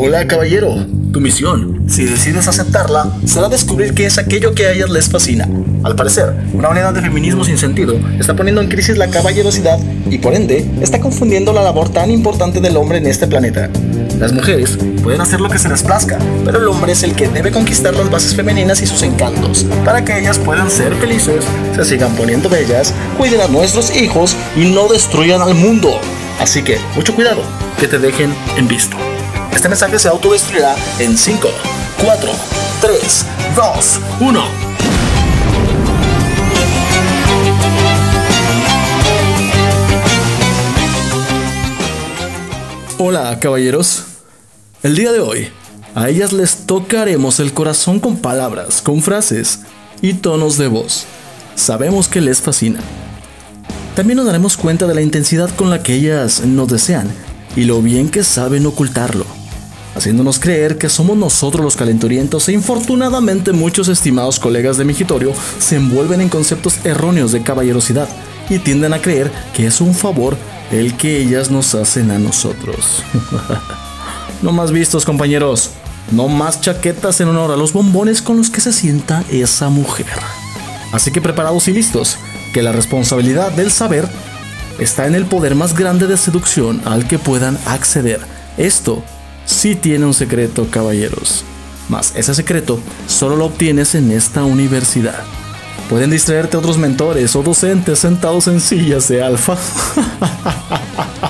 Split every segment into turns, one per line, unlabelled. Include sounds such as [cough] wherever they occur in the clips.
Hola caballero, tu misión, si decides aceptarla, será descubrir qué es aquello que a ellas les fascina. Al parecer, una unidad de feminismo sin sentido está poniendo en crisis la caballerosidad y por ende está confundiendo la labor tan importante del hombre en este planeta. Las mujeres pueden hacer lo que se les plazca, pero el hombre es el que debe conquistar las bases femeninas y sus encantos, para que ellas puedan ser felices, se sigan poniendo bellas, cuiden a nuestros hijos y no destruyan al mundo. Así que, mucho cuidado, que te dejen en visto. Este mensaje se autodestruirá en 5, 4, 3, 2, 1. Hola caballeros, el día de hoy a ellas les tocaremos el corazón con palabras, con frases y tonos de voz. Sabemos que les fascina. También nos daremos cuenta de la intensidad con la que ellas nos desean y lo bien que saben ocultarlo haciéndonos creer que somos nosotros los calenturientos e infortunadamente muchos estimados colegas de Migitorio se envuelven en conceptos erróneos de caballerosidad y tienden a creer que es un favor el que ellas nos hacen a nosotros. [laughs] no más vistos compañeros, no más chaquetas en honor a los bombones con los que se sienta esa mujer. Así que preparados y listos, que la responsabilidad del saber está en el poder más grande de seducción al que puedan acceder. Esto sí tiene un secreto, caballeros. Mas ese secreto solo lo obtienes en esta universidad. Pueden distraerte otros mentores o docentes sentados en sillas de alfa. [laughs]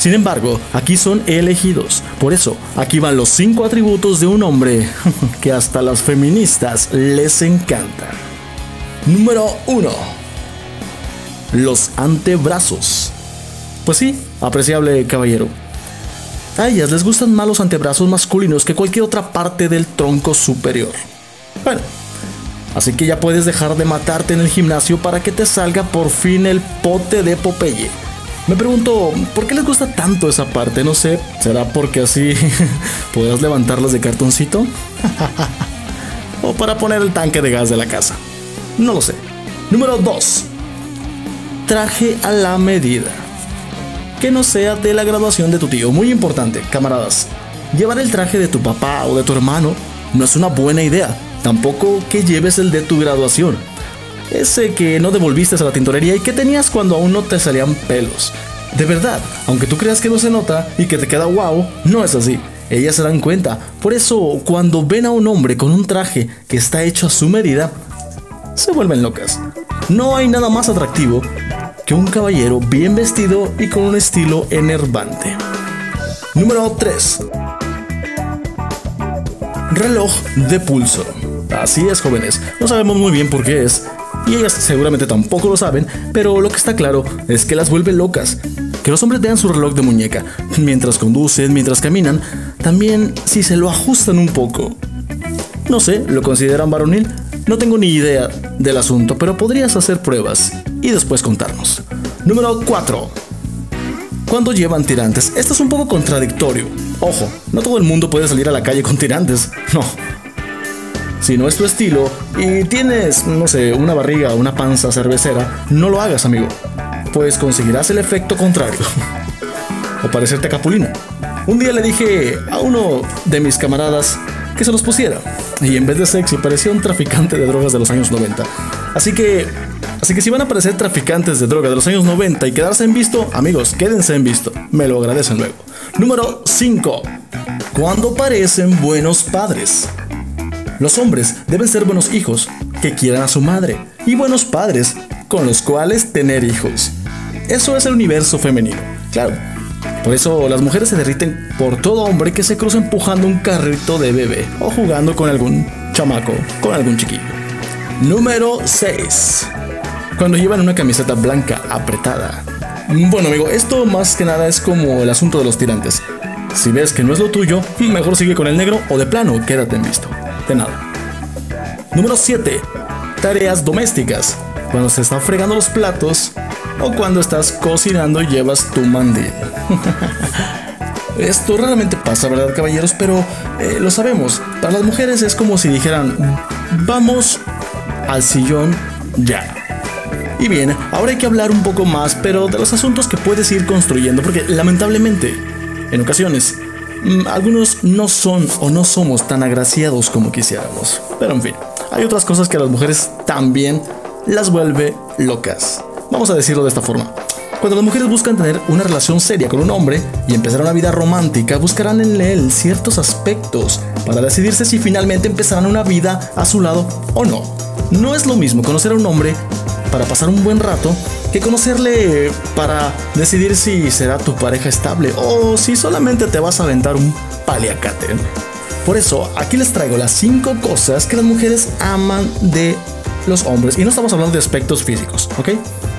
Sin embargo, aquí son elegidos. Por eso, aquí van los cinco atributos de un hombre [laughs] que hasta las feministas les encantan. Número 1. Los antebrazos. Pues sí, apreciable caballero. A ellas les gustan más los antebrazos masculinos que cualquier otra parte del tronco superior. Bueno, así que ya puedes dejar de matarte en el gimnasio para que te salga por fin el pote de Popeye. Me pregunto, ¿por qué les gusta tanto esa parte? No sé, ¿será porque así [laughs] podrás levantarlas de cartoncito? [laughs] o para poner el tanque de gas de la casa. No lo sé. Número 2. Traje a la medida que no sea de la graduación de tu tío. Muy importante, camaradas. Llevar el traje de tu papá o de tu hermano no es una buena idea. Tampoco que lleves el de tu graduación. Ese que no devolviste a la tintorería y que tenías cuando aún no te salían pelos. De verdad, aunque tú creas que no se nota y que te queda wow, no es así. Ellas se dan cuenta. Por eso, cuando ven a un hombre con un traje que está hecho a su medida, se vuelven locas. No hay nada más atractivo un caballero bien vestido y con un estilo enervante. Número 3. Reloj de pulso. Así es, jóvenes. No sabemos muy bien por qué es. Y ellas seguramente tampoco lo saben, pero lo que está claro es que las vuelve locas. Que los hombres vean su reloj de muñeca mientras conducen, mientras caminan, también si se lo ajustan un poco. No sé, ¿lo consideran varonil? No tengo ni idea del asunto, pero podrías hacer pruebas y después contarnos. Número 4. Cuando llevan tirantes? Esto es un poco contradictorio. Ojo, no todo el mundo puede salir a la calle con tirantes. No. Si no es tu estilo y tienes, no sé, una barriga o una panza cervecera, no lo hagas, amigo. Pues conseguirás el efecto contrario. [laughs] o parecerte capulina. Un día le dije a uno de mis camaradas que se los pusiera. Y en vez de sexy parecía un traficante de drogas de los años 90. Así que Así que si van a aparecer traficantes de droga de los años 90 y quedarse en visto, amigos, quédense en visto. Me lo agradecen luego. Número 5. Cuando parecen buenos padres. Los hombres deben ser buenos hijos que quieran a su madre y buenos padres con los cuales tener hijos. Eso es el universo femenino. Claro. Por eso las mujeres se derriten por todo hombre que se cruza empujando un carrito de bebé o jugando con algún chamaco, con algún chiquillo. Número 6 cuando llevan una camiseta blanca apretada. Bueno amigo, esto más que nada es como el asunto de los tirantes. Si ves que no es lo tuyo, mejor sigue con el negro o de plano quédate en visto. Nada. Número 7. Tareas domésticas. Cuando se están fregando los platos o cuando estás cocinando y llevas tu mandil. [laughs] Esto raramente pasa, ¿verdad, caballeros? Pero eh, lo sabemos. Para las mujeres es como si dijeran, vamos al sillón ya. Y bien, ahora hay que hablar un poco más, pero de los asuntos que puedes ir construyendo, porque lamentablemente, en ocasiones, algunos no son o no somos tan agraciados como quisiéramos. Pero en fin, hay otras cosas que a las mujeres también las vuelve locas. Vamos a decirlo de esta forma. Cuando las mujeres buscan tener una relación seria con un hombre y empezar una vida romántica, buscarán en él ciertos aspectos para decidirse si finalmente empezarán una vida a su lado o no. No es lo mismo conocer a un hombre para pasar un buen rato que conocerle para decidir si será tu pareja estable o si solamente te vas a aventar un paliacate. Por eso, aquí les traigo las 5 cosas que las mujeres aman de los hombres. Y no estamos hablando de aspectos físicos, ¿ok?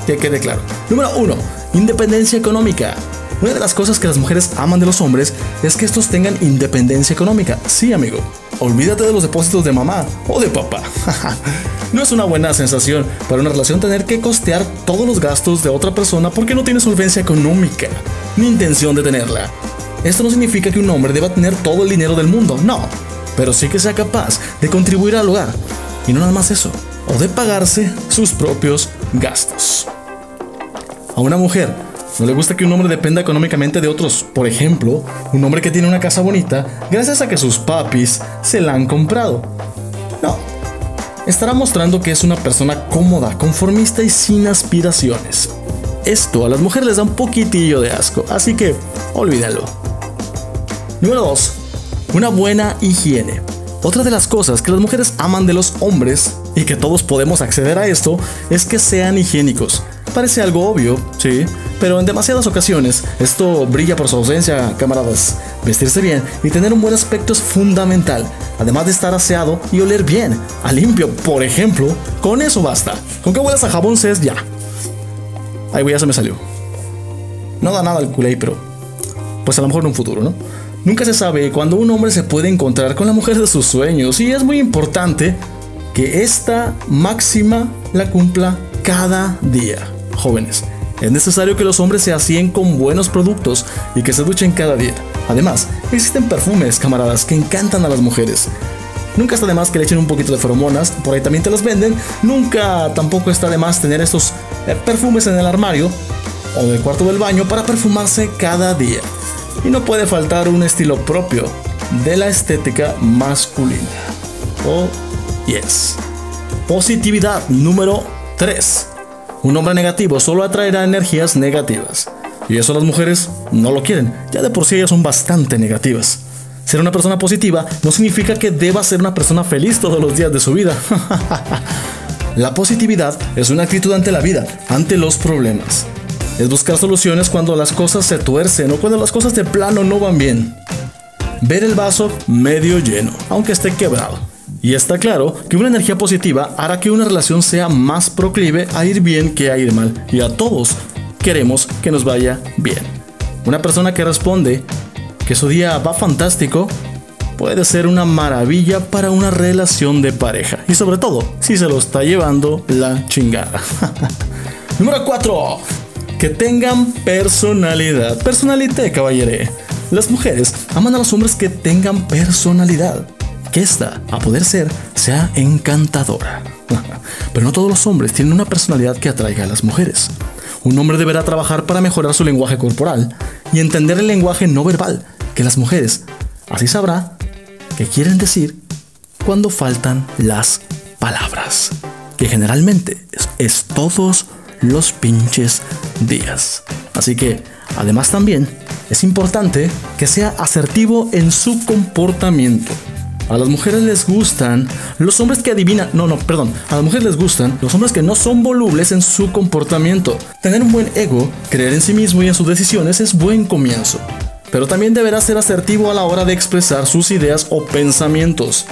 Que quede claro. Número 1. Independencia económica. Una de las cosas que las mujeres aman de los hombres es que estos tengan independencia económica. Sí, amigo. Olvídate de los depósitos de mamá o de papá. [laughs] no es una buena sensación para una relación tener que costear todos los gastos de otra persona porque no tiene solvencia económica ni intención de tenerla. Esto no significa que un hombre deba tener todo el dinero del mundo, no, pero sí que sea capaz de contribuir al hogar. Y no nada más eso, o de pagarse sus propios gastos. A una mujer no le gusta que un hombre dependa económicamente de otros. Por ejemplo, un hombre que tiene una casa bonita gracias a que sus papis se la han comprado. No. Estará mostrando que es una persona cómoda, conformista y sin aspiraciones. Esto a las mujeres les da un poquitillo de asco, así que olvídalo. Número 2. Una buena higiene. Otra de las cosas que las mujeres aman de los hombres, y que todos podemos acceder a esto, es que sean higiénicos. Parece algo obvio, sí, pero en demasiadas ocasiones esto brilla por su ausencia, camaradas. Vestirse bien y tener un buen aspecto es fundamental, además de estar aseado y oler bien, a limpio, por ejemplo, con eso basta. Con que huelas a jabón es ya. Ay, ya se me salió. No da nada al culé, pero pues a lo mejor en un futuro, ¿no? Nunca se sabe cuándo un hombre se puede encontrar con la mujer de sus sueños y es muy importante que esta máxima la cumpla cada día. Jóvenes, es necesario que los hombres se hacíen con buenos productos y que se duchen cada día. Además, existen perfumes, camaradas, que encantan a las mujeres. Nunca está de más que le echen un poquito de feromonas, por ahí también te las venden. Nunca tampoco está de más tener estos eh, perfumes en el armario o en el cuarto del baño para perfumarse cada día. Y no puede faltar un estilo propio de la estética masculina. Oh, yes. Positividad número 3. Un hombre negativo solo atraerá energías negativas. Y eso las mujeres no lo quieren. Ya de por sí ellas son bastante negativas. Ser una persona positiva no significa que deba ser una persona feliz todos los días de su vida. [laughs] la positividad es una actitud ante la vida, ante los problemas es buscar soluciones cuando las cosas se tuercen o cuando las cosas de plano no van bien. Ver el vaso medio lleno, aunque esté quebrado. Y está claro que una energía positiva hará que una relación sea más proclive a ir bien que a ir mal. Y a todos queremos que nos vaya bien. Una persona que responde que su día va fantástico puede ser una maravilla para una relación de pareja. Y sobre todo, si se lo está llevando la chingada. [laughs] Número 4 que tengan personalidad. Personalité, caballere. Las mujeres aman a los hombres que tengan personalidad. Que esta, a poder ser, sea encantadora. [laughs] Pero no todos los hombres tienen una personalidad que atraiga a las mujeres. Un hombre deberá trabajar para mejorar su lenguaje corporal y entender el lenguaje no verbal que las mujeres. Así sabrá qué quieren decir cuando faltan las palabras. Que generalmente es, es todos los pinches días. Así que, además también, es importante que sea asertivo en su comportamiento. A las mujeres les gustan los hombres que adivinan, no, no, perdón, a las mujeres les gustan los hombres que no son volubles en su comportamiento. Tener un buen ego, creer en sí mismo y en sus decisiones es buen comienzo. Pero también deberá ser asertivo a la hora de expresar sus ideas o pensamientos.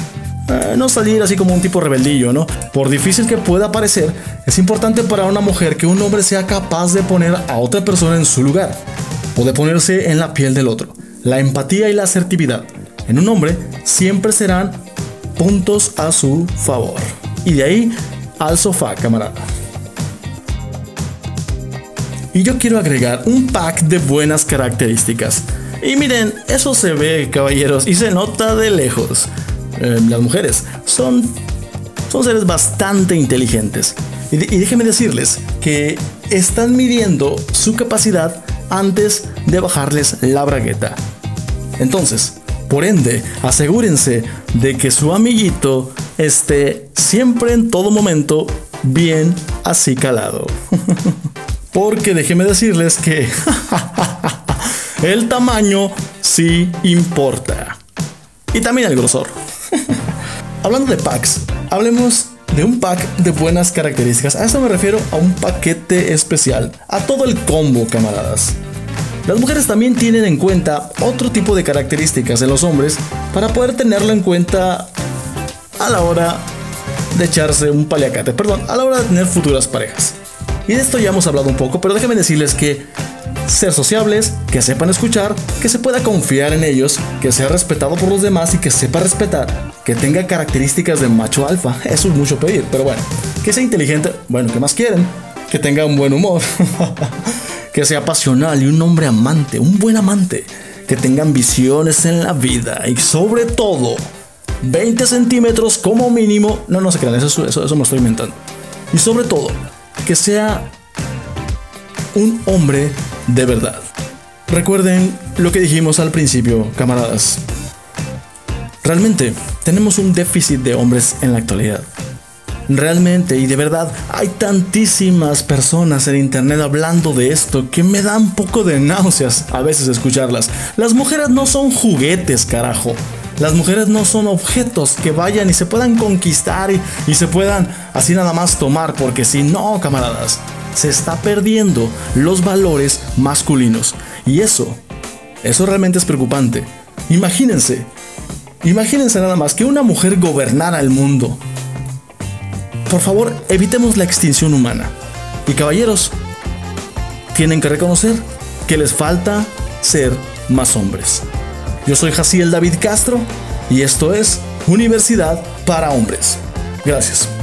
Eh, no salir así como un tipo rebeldillo, ¿no? Por difícil que pueda parecer, es importante para una mujer que un hombre sea capaz de poner a otra persona en su lugar o de ponerse en la piel del otro. La empatía y la asertividad en un hombre siempre serán puntos a su favor. Y de ahí al sofá, camarada. Y yo quiero agregar un pack de buenas características. Y miren, eso se ve, caballeros, y se nota de lejos. Eh, las mujeres, son, son seres bastante inteligentes. Y, déjenme decirles que están midiendo su capacidad antes de bajarles la bragueta. Entonces, por ende, asegúrense de que su amiguito esté siempre en todo momento bien así calado. [laughs] Porque déjenme decirles que [laughs] el tamaño sí importa. Y también el grosor. [laughs] Hablando de packs, hablemos de un pack de buenas características. A eso me refiero a un paquete especial, a todo el combo, camaradas. Las mujeres también tienen en cuenta otro tipo de características en los hombres para poder tenerlo en cuenta a la hora de echarse un paliacate, perdón, a la hora de tener futuras parejas. Y de esto ya hemos hablado un poco, pero déjenme decirles que ser sociables, que sepan escuchar, que se pueda confiar en ellos, que sea respetado por los demás y que sepa respetar, que tenga características de macho alfa. Eso es mucho pedir, pero bueno, que sea inteligente, bueno, ¿qué más quieren? Que tenga un buen humor, [laughs] que sea pasional y un hombre amante, un buen amante, que tenga ambiciones en la vida y sobre todo 20 centímetros como mínimo. No, no se crean, eso, eso, eso me estoy inventando. Y sobre todo, que sea un hombre de verdad. Recuerden lo que dijimos al principio, camaradas. Realmente tenemos un déficit de hombres en la actualidad. Realmente y de verdad hay tantísimas personas en internet hablando de esto que me da un poco de náuseas a veces escucharlas. Las mujeres no son juguetes, carajo. Las mujeres no son objetos que vayan y se puedan conquistar y, se puedan así nada más tomar, porque si no, camaradas, se está perdiendo los valores masculinos. Y eso, eso realmente es preocupante. Imagínense, imagínense nada más que una mujer gobernara el mundo. Por favor, evitemos la extinción humana. Y caballeros, tienen que reconocer que les falta ser más hombres. Yo soy Jaciel David Castro y esto es Universidad para Hombres. Gracias.